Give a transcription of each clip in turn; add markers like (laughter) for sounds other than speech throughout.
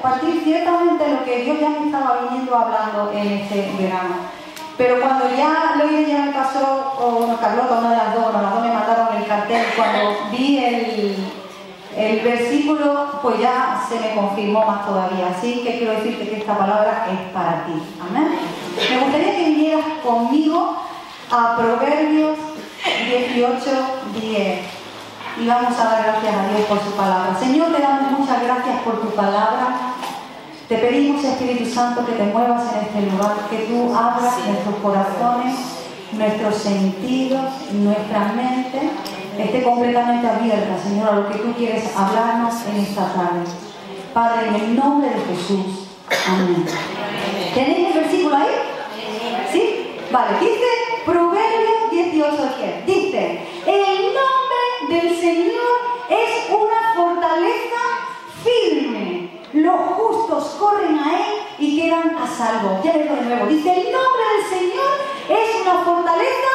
compartir ciertamente lo que Dios ya me estaba viniendo hablando en este verano. Pero cuando ya lo ya me pasó, o Carlota, una de las dos, las dos me mandaron el cartel, cuando vi el, el versículo, pues ya se me confirmó más todavía. Así que quiero decirte que esta palabra es para ti. Amén. Me gustaría que vinieras conmigo a Proverbios 18, 10. Y vamos a dar gracias a Dios por su palabra. Señor, te damos muchas gracias por tu palabra. Te pedimos, Espíritu Santo, que te muevas en este lugar, que tú abras nuestros corazones, nuestros sentidos, nuestra mente, esté completamente abierta, Señor, a lo que tú quieres hablarnos en esta tarde. Padre, en el nombre de Jesús. Amén. ¿Tenéis el versículo ahí? ¿Sí? Vale, dice Proverbios 18, Dice, de nuevo. Dice, el nombre del Señor es una fortaleza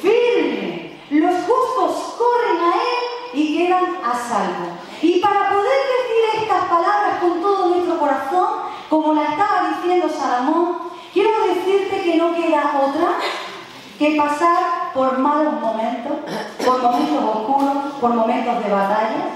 firme. Los justos corren a Él y quedan a salvo. Y para poder decir estas palabras con todo nuestro corazón, como la estaba diciendo Salomón, quiero decirte que no queda otra que pasar por malos momentos, por momentos oscuros, por momentos de batalla,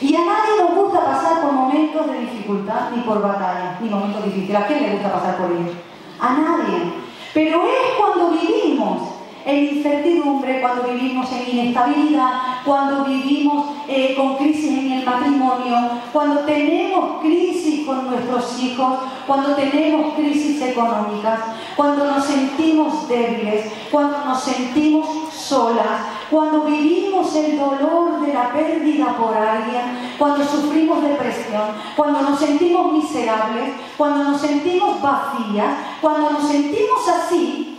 y a nadie nos gusta pasar por momentos de dificultad, ni por batallas, ni momentos difíciles. ¿A quién le gusta pasar por ellos? A nadie. Pero es cuando vivimos en incertidumbre, cuando vivimos en inestabilidad, cuando vivimos eh, con crisis en el matrimonio, cuando tenemos crisis con nuestros hijos, cuando tenemos crisis económicas, cuando nos sentimos débiles, cuando nos sentimos solas, cuando vivimos el dolor de la pérdida por alguien, cuando sufrimos depresión, cuando nos sentimos miserables, cuando nos sentimos vacías, cuando nos sentimos así,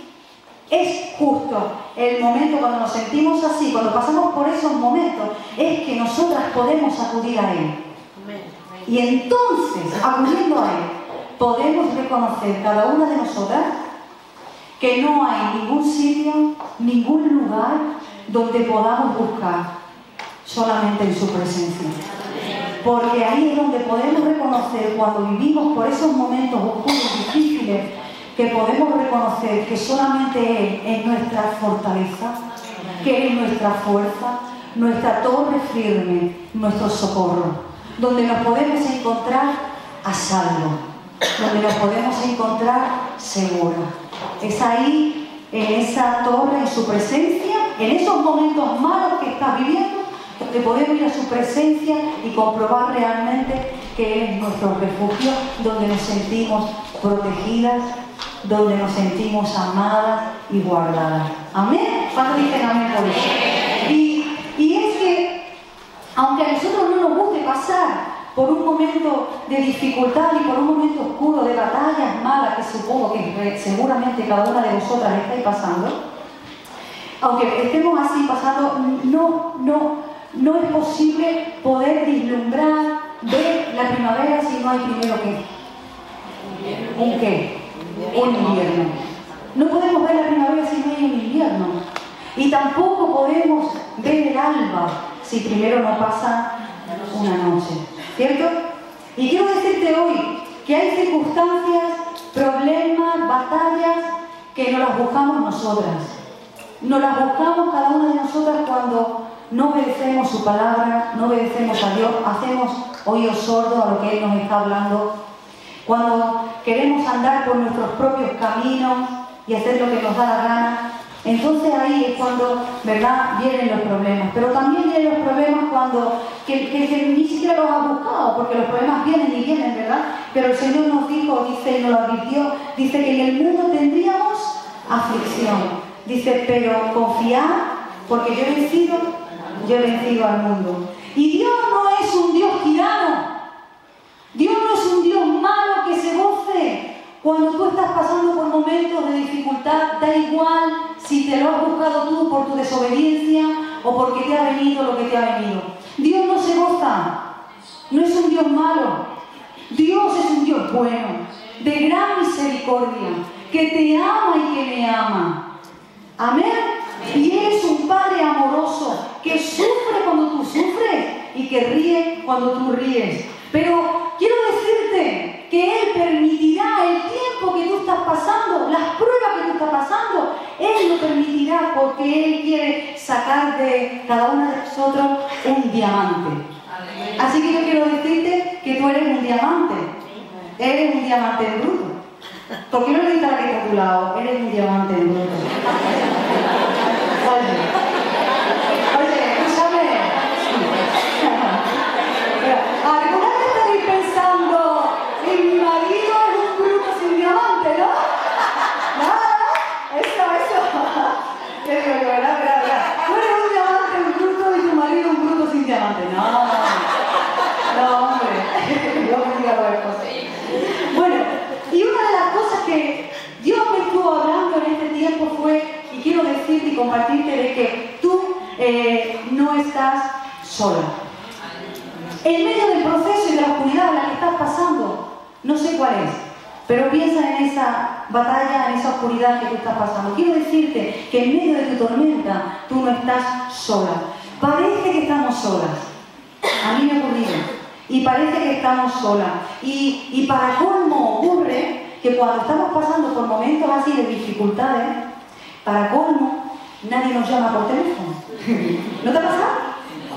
es justo el momento cuando nos sentimos así, cuando pasamos por esos momentos, es que nosotras podemos acudir a Él. Y entonces, acudiendo a Él, podemos reconocer cada una de nosotras que no hay ningún sitio, ningún lugar donde podamos buscar solamente en su presencia. Porque ahí es donde podemos reconocer cuando vivimos por esos momentos oscuros, difíciles, que podemos reconocer que solamente Él es nuestra fortaleza, que Él es nuestra fuerza, nuestra torre firme, nuestro socorro, donde nos podemos encontrar a salvo, donde nos podemos encontrar seguros. Es ahí, en esa torre, en su presencia, en esos momentos malos que estás viviendo, donde podemos ir a su presencia y comprobar realmente que es nuestro refugio, donde nos sentimos protegidas, donde nos sentimos amadas y guardadas. Amén. ¿Cuántos dicen amén por eso? Y es que, aunque a nosotros no nos guste pasar por un momento de dificultad y por un momento oscuro de batallas malas que supongo que seguramente cada una de vosotras estáis pasando, aunque estemos así pasando, no, no, no es posible poder vislumbrar, ver la primavera si no hay primero que un qué, un invierno. No podemos ver la primavera si no hay un invierno. Y tampoco podemos ver el alba si primero no pasa una noche. ¿Cierto? Y quiero decirte hoy que hay circunstancias, problemas, batallas que no las buscamos nosotras. No las buscamos cada una de nosotras cuando no obedecemos su palabra, no obedecemos a Dios, hacemos oídos sordos a lo que Él nos está hablando. Cuando queremos andar por nuestros propios caminos y hacer lo que nos da la gana, entonces ahí es cuando, ¿verdad?, vienen los problemas. Pero también vienen los problemas cuando, que, ni siquiera los ha buscado, porque los problemas vienen y vienen, ¿verdad? Pero el Señor nos dijo, dice y nos lo advirtió, dice que en el mundo tendríamos aflicción. Dice, pero confiad, porque yo he vencido, yo he vencido al mundo. Y Dios no es un Dios tirano. Dios no es un Dios malo que se goce. Cuando tú estás pasando por momentos de dificultad, da igual si te lo has buscado tú por tu desobediencia o porque te ha venido lo que te ha venido. Dios no se goza. No es un Dios malo. Dios es un Dios bueno, de gran misericordia, que te ama y que me ama. Amén. Y es un Padre amoroso que sufre cuando tú sufres y que ríe cuando tú ríes. Pero quiero decirte que Él permitirá el tiempo que tú estás pasando, las pruebas que tú estás pasando, Él lo permitirá porque Él quiere sacar de cada uno de nosotros un diamante. Así que yo quiero decirte que tú eres un diamante. Eres un diamante bruto. ¿Por qué no le dices a la que está a tu lado? Eres un diamante bruto. Oye, oye, escúchame. Alguna vez estaréis pensando, en mi marido es un bruto sin diamante, ¿no? ¿No? Eso, eso. Qué digo yo, ¿verdad? ¿verdad? ¿verdad? Tú eres un diamante un bruto y tu marido un bruto sin diamante. No. No, hombre. Yo me diga cualquier cosa. Bueno, y una de las cosas que Dios me estuvo hablando en este tiempo fue, y quiero decirte y compartirte, de que tú eh, no estás sola. En medio del proceso y de la oscuridad en la que estás pasando, no sé cuál es, pero piensa en esa batalla, en esa oscuridad que tú estás pasando. Quiero decirte que en medio de tu tormenta tú no estás sola. Parece que estamos solas. A mí me ha ocurrido. Y parece que estamos solas. Y, y para colmo ocurre que cuando estamos pasando por momentos así de dificultades, para colmo, nadie nos llama por teléfono. ¿No te ha pasado?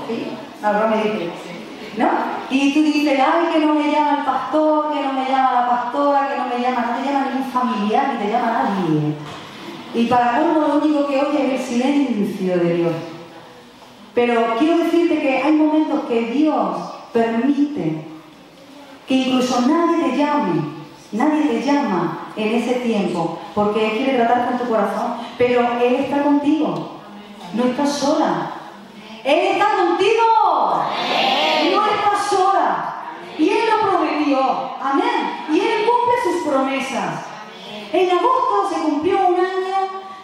Sí. Ahora me dice. ¿No? Y tú dices, ay, que no me llama el pastor, que no me llama la pastora, que no me llama, no te llama ningún familiar, ni te llama nadie. Y para colmo lo único que oye es el silencio de Dios. Pero quiero decirte que hay momentos que Dios permite que incluso nadie te llame, nadie te llama en ese tiempo, porque Él quiere tratar con tu corazón, pero Él está contigo, no estás sola. Él está contigo, no estás sola. Y Él lo prometió, amén. Y Él cumple sus promesas. En agosto se cumplió un año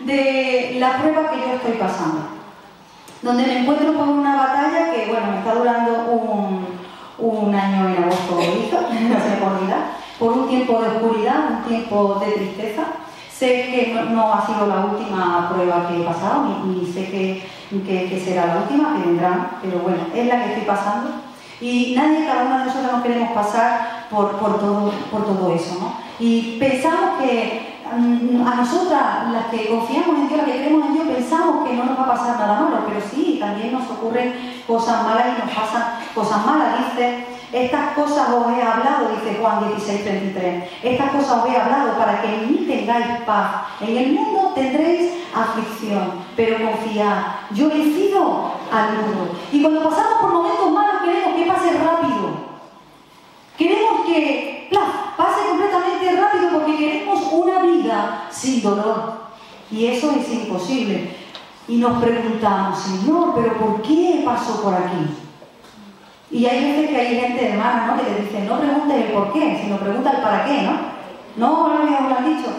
de la prueba que yo estoy pasando donde me encuentro con una batalla que, bueno, me está durando un, año en agosto, (laughs) no se me por un tiempo de oscuridad, un tiempo de tristeza. Sé que no, no ha sido la última prueba que he pasado, ni, ni sé que, que, que, será la última, que vendrán, pero bueno, es la que estoy pasando. Y nadie, cada uno de nosotros nos queremos pasar por, por, todo, por todo eso, ¿no? Y pensamos que mm, a nosotras, las que confiamos en Dios, las que creemos en Dios, pensamos que no nos va a pasar nada malo, pero sí, también nos ocurren cosas malas y nos pasan cosas malas. Dice, estas cosas os he hablado, dice Juan 16, 33, estas cosas os he hablado para que en mí tengáis paz. En el mundo tendréis aflicción, pero confiad, yo he vencido al mundo. Y cuando pasamos por momentos malos queremos que pase rápido. Queremos que pase completamente rápido porque queremos una vida sin dolor. Y eso es imposible. Y nos preguntamos, Señor, ¿pero por qué pasó por aquí? Y hay veces que hay gente hermana ¿no? que te dice, no preguntes el por qué, sino pregunta el para qué, ¿no? No, no me lo han dicho.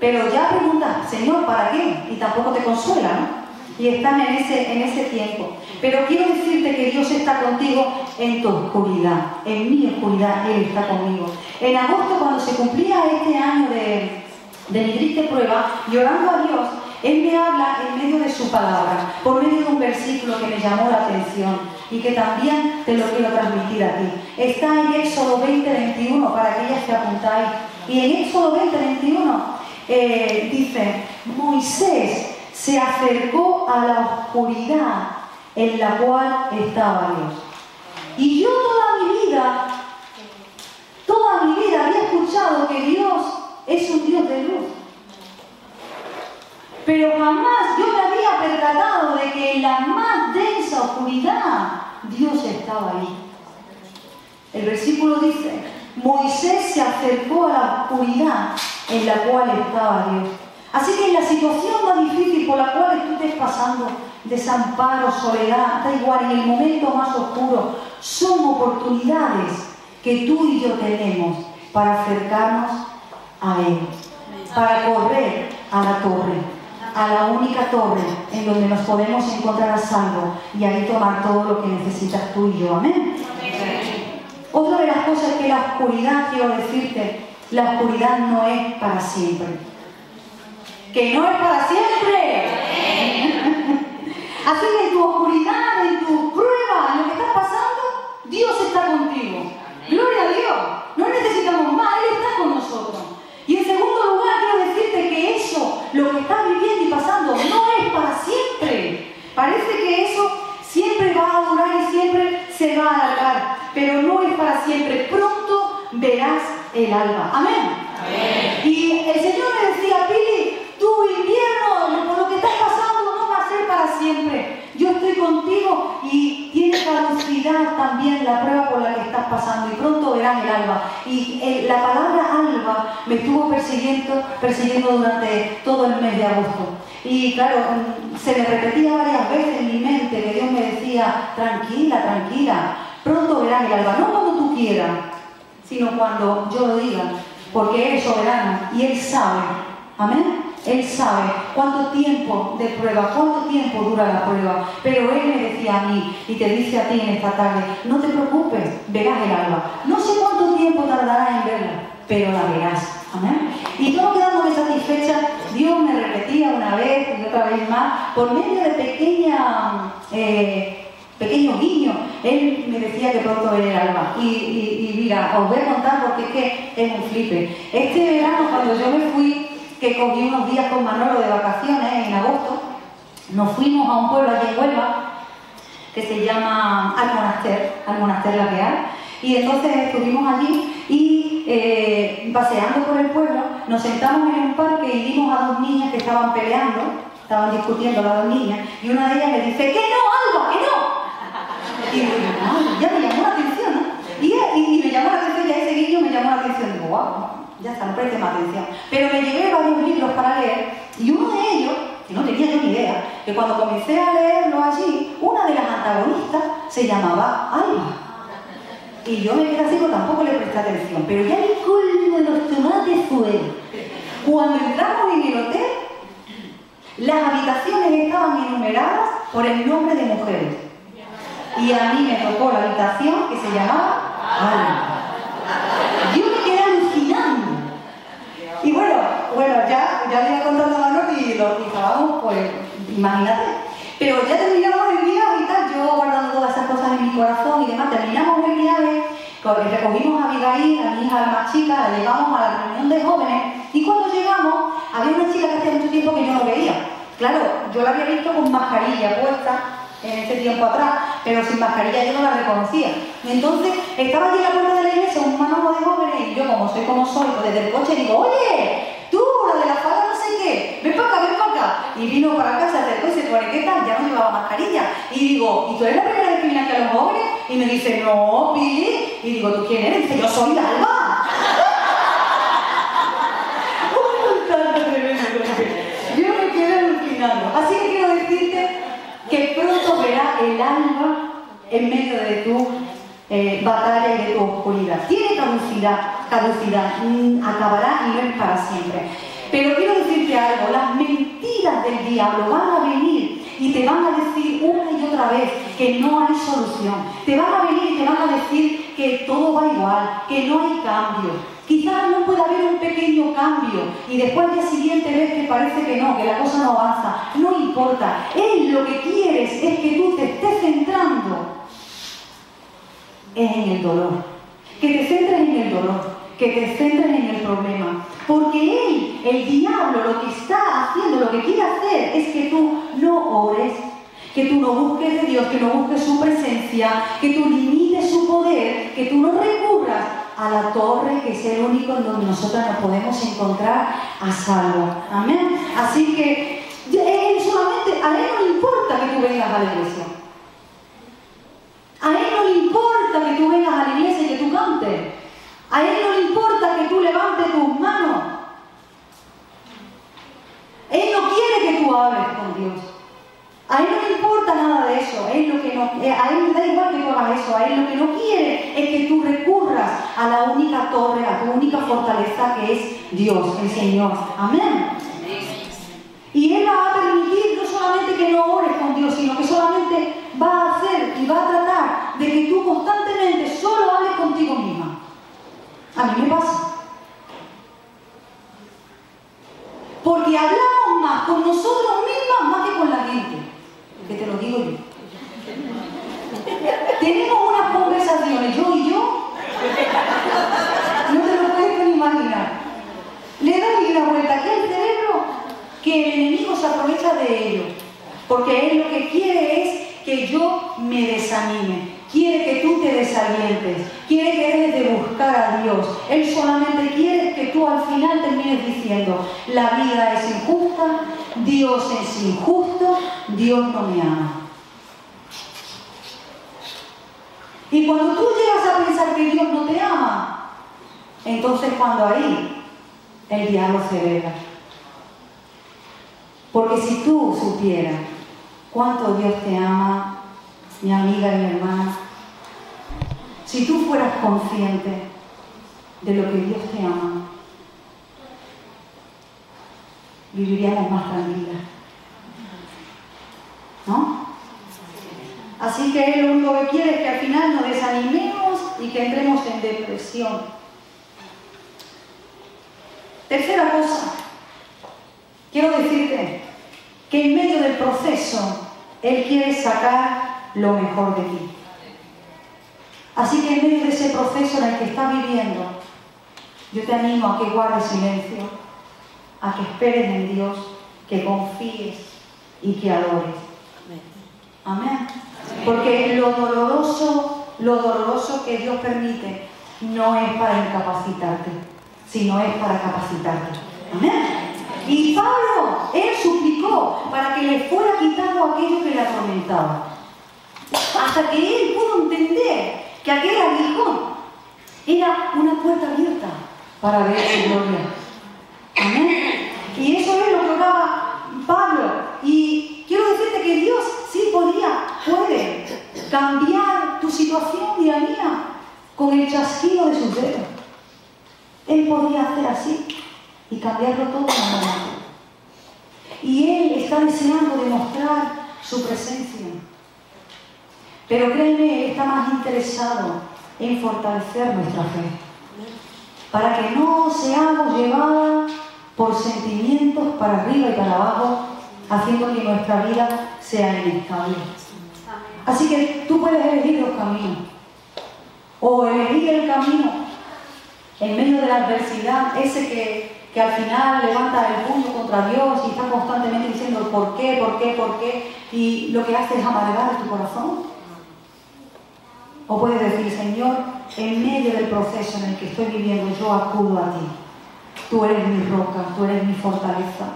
Pero ya preguntas, Señor, ¿para qué? Y tampoco te consuela, ¿no? Y están en ese, en ese tiempo. Pero quiero decirte que Dios está contigo en tu oscuridad, en mi oscuridad, Él está conmigo. En agosto, cuando se cumplía este año de, de mi triste prueba, llorando a Dios, Él me habla en medio de su palabra, por medio de un versículo que me llamó la atención y que también te lo quiero transmitir a ti. Está en Éxodo 20, 21, para aquellas que apuntáis. Y en Éxodo 20, 21 eh, dice, Moisés se acercó a la oscuridad en la cual estaba Dios. Y yo toda mi vida, toda mi vida había escuchado que Dios es un Dios de luz. Pero jamás yo había percatado de que en la más densa oscuridad Dios estaba ahí. El versículo dice, Moisés se acercó a la oscuridad en la cual estaba Dios. Así que en la situación más difícil por la cual tú estés pasando, desamparo, soledad, da igual, en el momento más oscuro, son oportunidades que tú y yo tenemos para acercarnos a Él, para correr a la torre, a la única torre en donde nos podemos encontrar a salvo y ahí tomar todo lo que necesitas tú y yo. Amén. Otra de las cosas que la oscuridad, quiero decirte, la oscuridad no es para siempre que no es para siempre. (laughs) Así que en tu oscuridad, en tu prueba, en lo que estás pasando, Dios está contigo. Gloria a Dios. No necesitamos más, Él está con nosotros. Y en segundo lugar, quiero decirte que eso, lo que estás viviendo y pasando, no es para siempre. Parece que eso siempre va a durar y siempre se va a alargar, pero no es para siempre. Pronto verás el alba. Amén. Amén. Y el Señor me decía, Pili, tu invierno, por lo que estás pasando, no va a ser para siempre. Yo estoy contigo y tiene caducidad también la prueba por la que estás pasando y pronto verás el alba. Y eh, la palabra alba me estuvo persiguiendo, persiguiendo durante todo el mes de agosto. Y claro, mm, se me repetía varias veces en mi mente que Dios me tranquila, tranquila, pronto verás el alba, no como tú quieras, sino cuando yo lo diga, porque Él es soberano y Él sabe. Amén. Él sabe cuánto tiempo de prueba, cuánto tiempo dura la prueba. Pero Él me decía a mí y te dice a ti en esta tarde, no te preocupes, verás el alba. No sé cuánto tiempo tardará en verla, pero la verás. Amén. Y todo quedándome satisfecha, Dios me repetía una vez y otra vez más, por medio de pequeña... Eh, pequeño guiño, él me decía que pronto venía el alba. Y, y, mira, os voy a contar porque es que es un flipe. Este verano, cuando yo me fui que cogí unos días con Manolo de vacaciones en agosto, nos fuimos a un pueblo allí en Huelva que se llama Almonaster, Almonaster La Real, y entonces estuvimos allí y eh, paseando por el pueblo, nos sentamos en un parque y vimos a dos niñas que estaban peleando, estaban discutiendo las dos niñas, y una de ellas me dice, ¡que no, Alba, que no! Y yo, ya me llamó la atención, ¿no? Y, y, me llamó la atención, ya ese guiño me llamó la atención, digo, wow, ya está, no preste más atención. Pero me llevé varios libros para leer y uno de ellos, que no tenía ni idea, que cuando comencé a leerlo allí, una de las antagonistas se llamaba Alba. Y yo me quedé así, tampoco le presté atención. Pero ya el colmo de los tomates fue, cuando entramos en el hotel, las habitaciones estaban enumeradas por el nombre de mujeres. Y a mí me tocó la habitación que se llamaba Alba. Yo me quedé alucinando. Y bueno, bueno, ya, ya le iba contando a Manolo y lo fijábamos, pues, imagínate. Pero ya terminamos el viaje y tal, yo guardando todas esas cosas en mi corazón y demás, terminamos el viaje, recogimos a Abigail, a mi hija más chica, la llevamos a la reunión de jóvenes y cuando llegamos había una chica que hacía mucho tiempo que yo no veía. Claro, yo la había visto con mascarilla puesta, en ese tiempo atrás, pero sin mascarilla yo no la reconocía. Y entonces estaba allí en la puerta de la iglesia un manojo de jóvenes y yo como soy como soy, pues desde el coche digo, oye, tú, la de la falda no sé qué, ven para acá, ven para acá. Y vino para acá, se acercó y se dice, ¿qué tal? Ya no llevaba mascarilla. Y digo, ¿y tú eres la primera vez que viene aquí a los jóvenes? Y me dice, no, Pili. Y digo, ¿tú quién eres? Y dice, yo soy Alba. (laughs) yo me quedé alucinando. Así que quiero decirte que pronto verá el alma en medio de tu eh, batalla y de tu oscuridad. Tiene caducidad, caducidad, mm, acabará y no es para siempre. Pero quiero decirte algo, las mentiras del diablo van a venir y te van a decir una y otra vez que no hay solución. Te van a venir y te van a decir que todo va igual, que no hay cambio. Quizás no pueda haber un pequeño cambio y después al día siguiente ves que parece que no, que la cosa no avanza. No importa. Él lo que quieres es que tú te estés centrando en el dolor. Que te centres en el dolor. Que te centres en el problema. Porque él, el diablo, lo que está haciendo, lo que quiere hacer es que tú no ores, que tú no busques de Dios, que no busques su presencia, que tú limites su poder, que tú no recurras a la torre, que es el único en donde nosotros nos podemos encontrar a salvo. Amén. Así que él solamente, a él no le importa que tú vengas a la iglesia. A él no le importa que tú vengas a la iglesia y que tú cantes. A él no le importa que tú levantes tus manos. tú hables con Dios. A él no le importa nada de eso, él, que no, eh, a él le da igual que tú hagas eso, a él lo que no quiere es que tú recurras a la única torre, a tu única fortaleza que es Dios, el Señor. Amén. Y Él va a permitir no solamente que no ores con Dios, sino que solamente va a hacer y va a tratar de que tú constantemente solo hables contigo misma. A mí me pasa. Porque hablamos más con nosotros mismas más que con la gente que te lo digo yo. Tenemos unas conversaciones, yo y yo, no te lo puedes ni imaginar. Le doy una vuelta aquí al cerebro que el enemigo se aprovecha de ello, porque él lo que quiere es que yo me desanime, quiere que tú te desalientes, quiere que dejes de buscar a Dios. Él solamente quiere que tú al final termines diciendo, la vida es injusta, Dios es injusto, Dios no me ama. Y cuando tú llegas a pensar que Dios no te ama, entonces cuando ahí el diablo se vela. Porque si tú supieras cuánto Dios te ama, mi amiga y mi hermana, si tú fueras consciente de lo que Dios te ama, viviríamos más tranquilas. ¿No? Así que Él lo único que quiere es que al final nos desanimemos y que entremos en depresión. Tercera cosa, quiero decirte que en medio del proceso Él quiere sacar lo mejor de ti. Así que en medio de ese proceso en el que estás viviendo, yo te animo a que guardes silencio, a que esperes en Dios, que confíes y que adores. Amén. Porque lo doloroso, lo doloroso que Dios permite no es para incapacitarte, sino es para capacitarte. Amén. Y Pablo, él suplicó para que le fuera quitado aquello que le atormentaba. Hasta que él pudo entender que aquel aguijón era una puerta abierta para ver su gloria. Amén. Y eso es lo que oraba Pablo. Y quiero decirte que Dios sí podía, puede cambiar tu situación la mía con el chasquido de sus dedos. Él podía hacer así y cambiarlo todo en Y Él está deseando demostrar su presencia. Pero créeme, Él está más interesado en fortalecer nuestra fe. Para que no seamos llevadas por sentimientos para arriba y para abajo, haciendo que nuestra vida sea inestable. Así que tú puedes elegir los caminos. O elegir el camino en medio de la adversidad, ese que, que al final levanta el puño contra Dios y está constantemente diciendo por qué, por qué, por qué, y lo que hace es amargar tu corazón. O puedes decir, Señor, en medio del proceso en el que estoy viviendo, yo acudo a ti. Tú eres mi roca, tú eres mi fortaleza,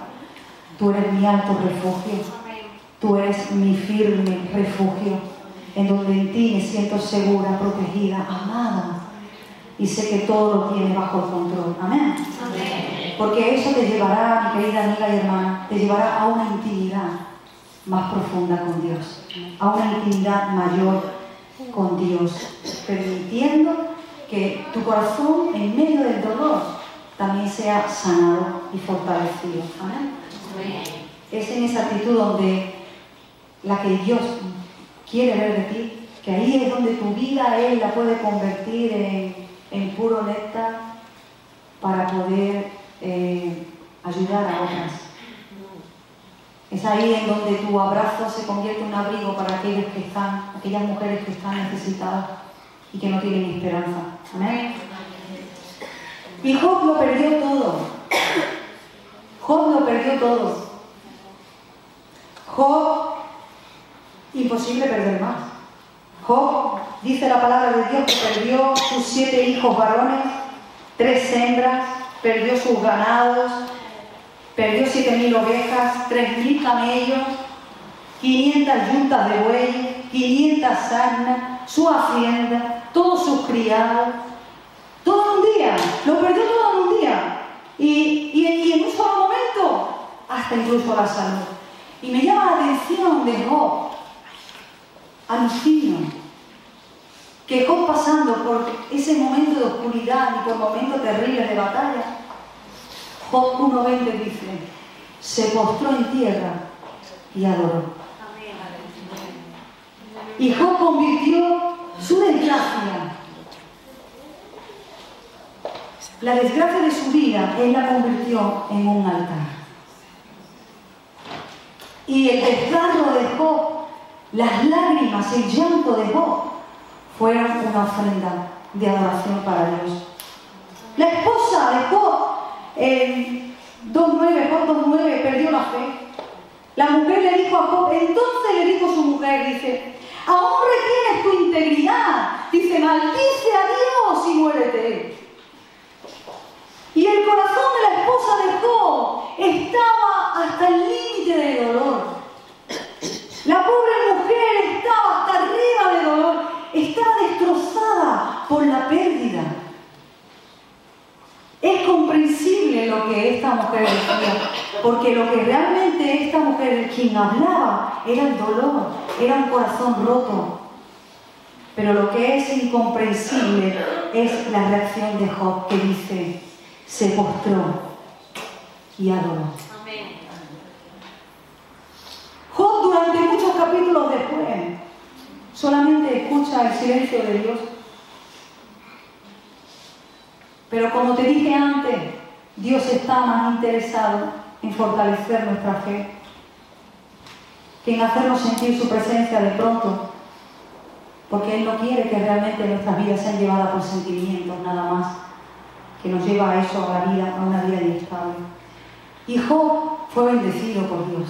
tú eres mi alto refugio, tú eres mi firme refugio, en donde en ti me siento segura, protegida, amada. Y sé que todo lo tienes bajo el control. Amén. Porque eso te llevará, mi querida amiga y hermana, te llevará a una intimidad más profunda con Dios, a una intimidad mayor con Dios, permitiendo que tu corazón en medio del dolor también sea sanado y fortalecido. Amén. Es en esa actitud donde la que Dios quiere ver de ti, que ahí es donde tu vida Él la puede convertir en, puro néctar para poder eh, ayudar a otras. Es ahí en donde tu abrazo se convierte en un abrigo para aquellos que están, aquellas mujeres que están necesitadas y que no tienen esperanza. Amén. Y Job lo perdió todo. Job lo perdió todo. Job, imposible perder más. Job, dice la palabra de Dios, que perdió sus siete hijos varones, tres hembras, perdió sus ganados, perdió siete mil ovejas, tres mil camellos, quinientas yuntas de bueyes, quinientas asnas, su hacienda, todos sus criados, todo un día, lo perdió todo un día. Y, en un solo momento, hasta incluso la salud. Y me llama la atención de Job. Alucino. Que Job pasando por ese momento de oscuridad y por momentos terribles de batalla, Job 1.20 dice, se postró en tierra y adoró. Y Job convirtió su desgracia, la desgracia de su vida, él la convirtió en un altar. Y el desgarro de Job, las lágrimas, el llanto de Job, fueron una ofrenda de adoración para Dios. La esposa de Job, en 2.9, Job 2.9, perdió la fe. La mujer le dijo a Job, entonces le dijo su mujer, dice, aún retienes tu integridad. Dice, maldice a Dios y muérete. Y el corazón de la esposa de Job estaba hasta el límite de dolor. La pobre mujer estaba hasta arriba de dolor, estaba por la pérdida. Es comprensible lo que esta mujer decía, porque lo que realmente esta mujer, quien hablaba, era el dolor, era un corazón roto. Pero lo que es incomprensible es la reacción de Job que dice, se postró y adoró. Job durante muchos capítulos después solamente escucha el silencio de Dios. Pero como te dije antes, Dios está más interesado en fortalecer nuestra fe que en hacernos sentir su presencia de pronto, porque Él no quiere que realmente nuestras vidas sean llevadas por sentimientos nada más que nos lleva a eso, a la vida, a una vida inestable. Y Job fue bendecido por Dios,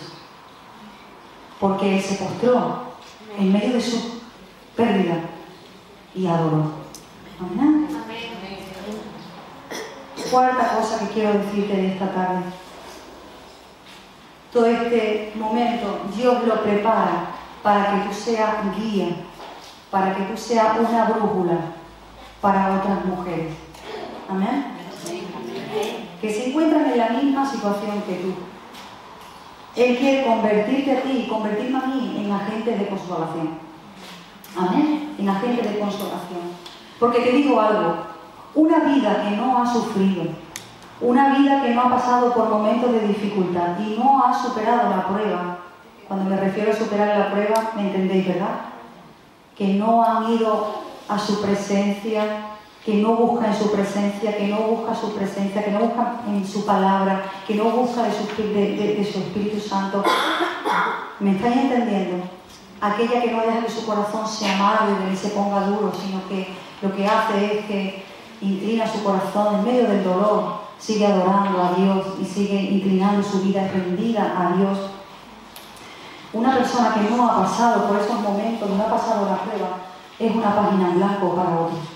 porque él se postró en medio de su pérdida y adoró. Cuarta cosa que quiero decirte de esta tarde. Todo este momento Dios lo prepara para que tú seas guía, para que tú seas una brújula para otras mujeres. Amén. Que se encuentran en la misma situación que tú. Él quiere convertirte a ti y convertirme a mí en agentes de consolación. Amén. En agentes de consolación. Porque te digo algo, una vida que no ha sufrido, una vida que no ha pasado por momentos de dificultad y no ha superado la prueba, cuando me refiero a superar la prueba, me entendéis, ¿verdad? Que no han ido a su presencia, que no busca en su presencia, que no busca su presencia, que no busca en su palabra, que no busca de su, Espíritu Santo. ¿Me estáis entendiendo? Aquella que no deja que su corazón se amargue y se ponga duro, sino que lo que hace es que inclina su corazón en medio del dolor, sigue adorando a Dios y sigue inclinando su vida rendida a Dios. Una persona que no ha pasado por esos momentos, no ha pasado la prueba, es una página en blanco para otros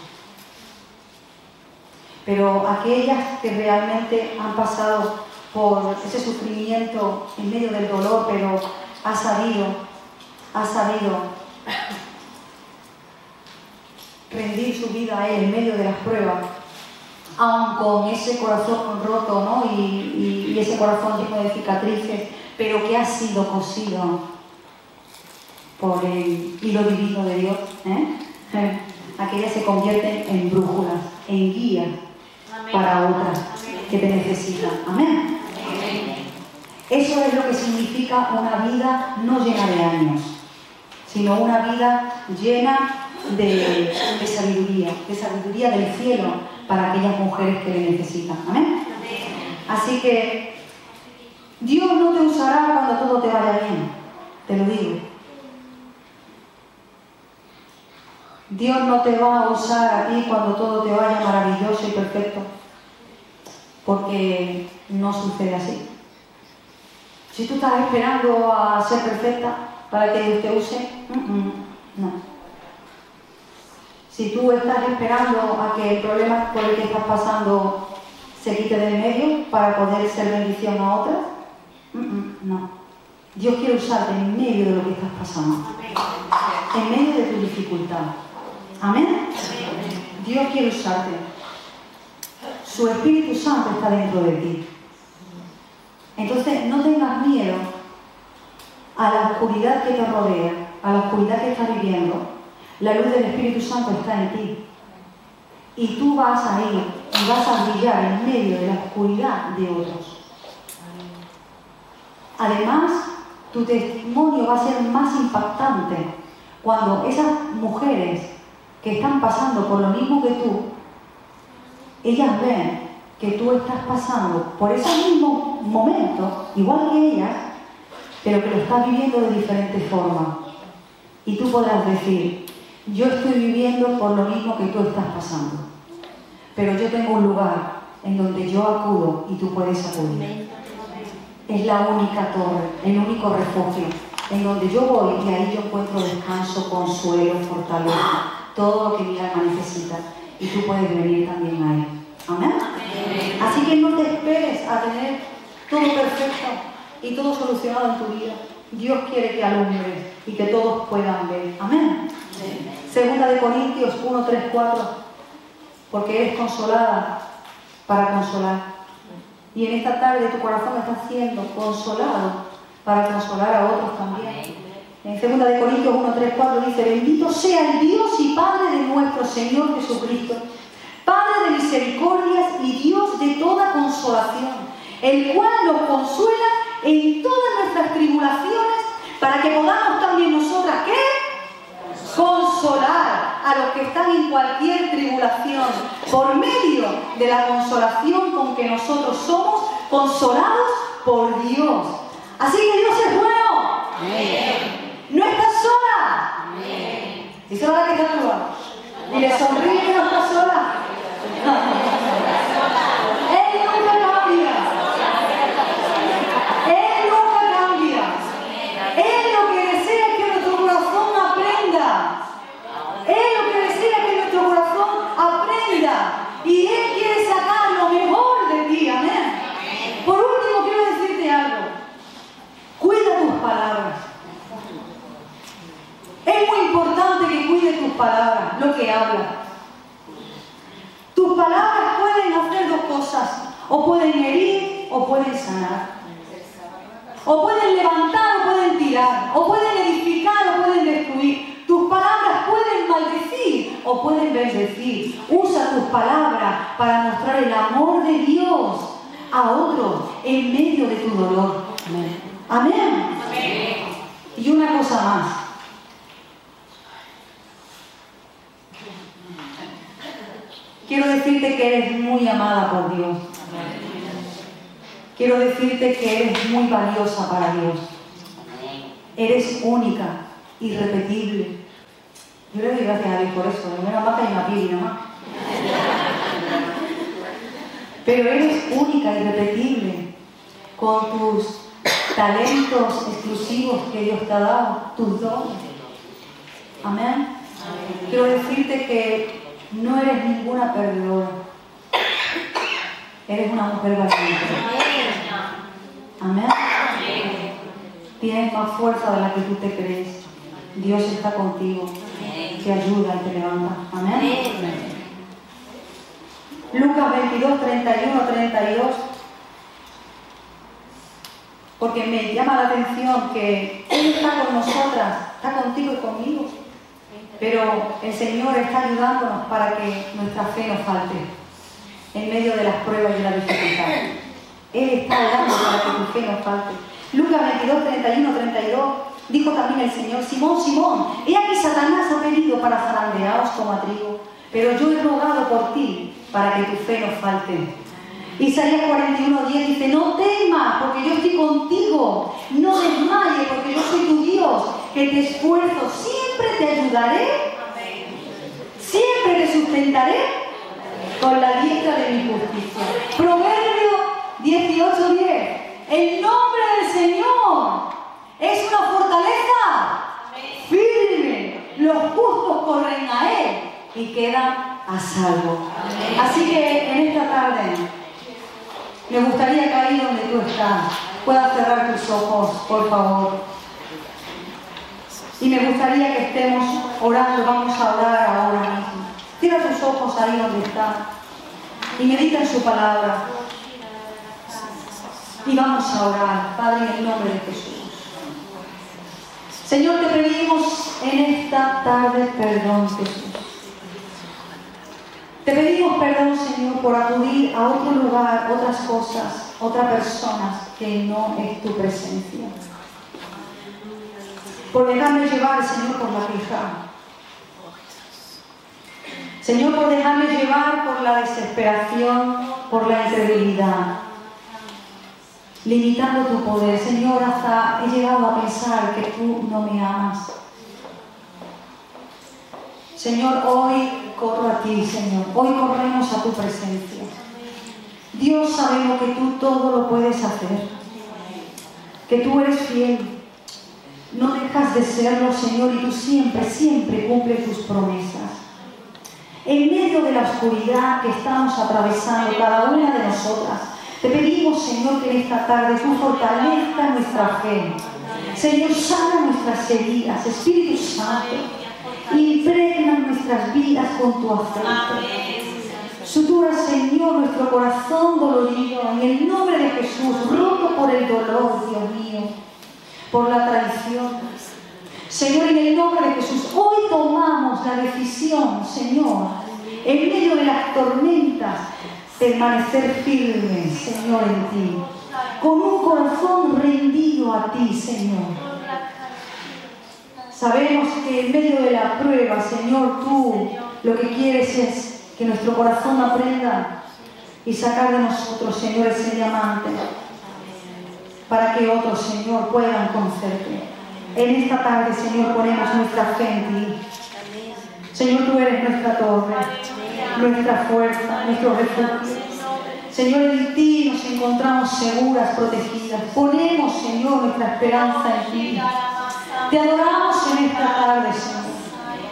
pero aquellas que realmente han pasado por ese sufrimiento en medio del dolor, pero ha sabido, ha sabido rendir su vida a Él en medio de las pruebas, aun con ese corazón roto ¿no? y, ese corazón lleno de cicatrices, pero que ha sido cosido por el hilo divino de Dios. ¿eh? (laughs) Aquellas se convierten en brújulas, en guías para otras que te necesitan. Amén. Eso es lo que significa una vida no llena de años, sino una vida llena de, sabiduría, de sabiduría del cielo para aquellas mujeres que le necesitan. Amén. Así que Dios no te usará cuando todo te vaya bien, te lo digo. Dios no te va a usar a ti cuando todo te vaya maravilloso y perfecto porque no sucede así. Si tú estás esperando a ser perfecta para que Dios te use, no. Si tú estás esperando a que el problema por el que estás pasando se quite del medio para poder ser bendición a otras, no. Dios quiere usarte en medio de lo que estás pasando, en medio de tu dificultad. Amén. Dios quiere usarte. Su Espíritu Santo está dentro de ti. Entonces, no tengas miedo a la oscuridad que te rodea, a la oscuridad que estás viviendo, la luz del Espíritu Santo está en ti. Y tú vas a ir y vas a brillar en medio de la oscuridad de otros. Además, tu testimonio va a ser más impactante cuando esas mujeres que están pasando por lo mismo que tú, ellas ven que tú estás pasando por ese mismo momento, igual que ellas, pero que lo estás viviendo de diferente forma. Y tú podrás decir, yo estoy viviendo por lo mismo que tú estás pasando, pero yo tengo un lugar en donde yo acudo y tú puedes acudir. Es la única torre, el único refugio, en donde yo voy y ahí yo encuentro descanso, consuelo, fortaleza, todo lo que mi alma necesita. Y tú puedes venir también ahí. Amén. Así que no te esperes a tener todo perfecto y todo solucionado en tu vida. Dios quiere que alumbres y que todos puedan ver. Amén. Segunda de Corintios 1, 3, 4. Porque eres consolada para consolar. Y en esta tarde tu corazón está siendo consolado para consolar a otros también. En segunda de Corintios 1, 3, 4 dice, bendito sea el Dios y Padre de nuestro Señor Jesucristo Padre de misericordias y Dios de toda consolación, el cual nos consuela en todas nuestras tribulaciones para que podamos también nosotras, ¿qué? Consolar a los que están en cualquier tribulación por medio de la consolación con que nosotros somos consolados por Dios. Así que Dios es bueno. No estás sola. Y se va a que está Y le sonríe que no está sola. (laughs) Él nunca cambia. Él nunca cambia. Él lo que desea es que nuestro corazón aprenda. Él lo que desea es que nuestro corazón aprenda. Y Él quiere sacar lo mejor de ti. Amén. Por último, quiero decirte algo. Cuida tus palabras. Es muy importante que cuide tus palabras, lo que hablas. Tus palabras pueden hacer dos cosas, o pueden herir o pueden sanar. O pueden levantar o pueden tirar, o pueden edificar o pueden destruir. Tus palabras pueden maldecir o pueden bendecir. Usa tus palabras para mostrar el amor de Dios a otros en medio de tu dolor. Amén. Amén. Y una cosa más. Quiero decirte que eres muy amada por Dios. Quiero decirte que eres muy valiosa para Dios. Eres única, irrepetible. Yo le doy gracias a Dios por eso. De menos mata y una pili nomás. Pero eres única, irrepetible, con tus talentos exclusivos que Dios te ha dado, tus dones. Amén. Quiero decirte que no eres ninguna perdedora. Eres una mujer valiente. Amén. Tienes más fuerza de la que tú te crees. Dios está contigo. Te ayuda y te levanta. Amén. Lucas 22, 31, 32. Porque me llama la atención que Él está con nosotras, está contigo y conmigo. Pero el Señor está ayudándonos para que nuestra fe no falte en medio de las pruebas y la dificultad. Él está ayudando para que tu fe no falte. Lucas 22, 31, 32 dijo también el Señor, Simón, Simón, he aquí Satanás ha pedido para zarandearos como a trigo, pero yo he rogado por ti para que tu fe no falte. Isaías 41, 10 dice, no temas porque yo estoy contigo, no desmayes porque yo soy tu Dios, que te esfuerzo, siempre te ayudaré, siempre te sustentaré con la diestra de mi justicia. Proverbio 18, 10, el nombre del Señor es una fortaleza firme, los justos corren a Él y quedan a salvo. Así que en esta tarde me gustaría que ahí donde tú estás puedas cerrar tus ojos, por favor. Y me gustaría que estemos orando, vamos a orar ahora mismo. Cierra tus ojos ahí donde estás y medita en su palabra. Y vamos a orar, Padre, en el nombre de Jesús. Señor, te pedimos en esta tarde perdón, Jesús. Te pedimos perdón, Señor, por acudir a otro lugar, otras cosas, otras personas que no es tu presencia. Por dejarme llevar, Señor, por la queja. Señor, por dejarme llevar por la desesperación, por la incredulidad limitando tu poder. Señor, hasta he llegado a pensar que tú no me amas. Señor, hoy corro a ti, Señor. Hoy corremos a tu presencia. Dios, sabemos que tú todo lo puedes hacer. Que tú eres fiel. No dejas de serlo, Señor, y tú siempre, siempre cumples tus promesas. En medio de la oscuridad que estamos atravesando cada una de nosotras, te pedimos, Señor, que en esta tarde tú fortalezca nuestra fe. Señor, sana nuestras heridas. Espíritu Santo, impregna nuestras vidas con tu aceite. Sutura, Señor, nuestro corazón dolorido en el nombre de Jesús, roto por el dolor, Dios mío, por la traición. Señor, en el nombre de Jesús, hoy tomamos la decisión, Señor, en medio de las tormentas, permanecer firme, Señor, en ti, con un corazón rendido a ti, Señor. Sabemos que en medio de la prueba, Señor, tú lo que quieres es que nuestro corazón aprenda y sacar de nosotros, Señor, ese diamante, para que otros, Señor, puedan conocerte. En esta tarde, Señor, ponemos nuestra fe en ti. Señor, tú eres nuestra torre nuestra fuerza, nuestro refugio. Señor, en ti nos encontramos seguras, protegidas. Ponemos, Señor, nuestra esperanza en ti. Te adoramos en esta tarde, Señor.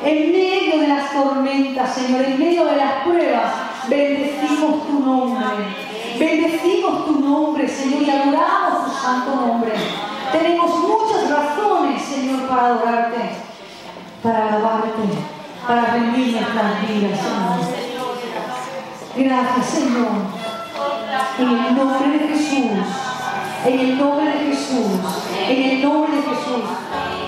En medio de las tormentas, Señor, en medio de las pruebas, bendecimos tu nombre. Bendecimos tu nombre, Señor, y adoramos tu santo nombre. Tenemos muchas razones, Señor, para adorarte, para alabarte, para rendir nuestras vidas, Señor. Gracias, Señor. En el nombre de Jesús. En el nombre de Jesús. En el nombre de Jesús.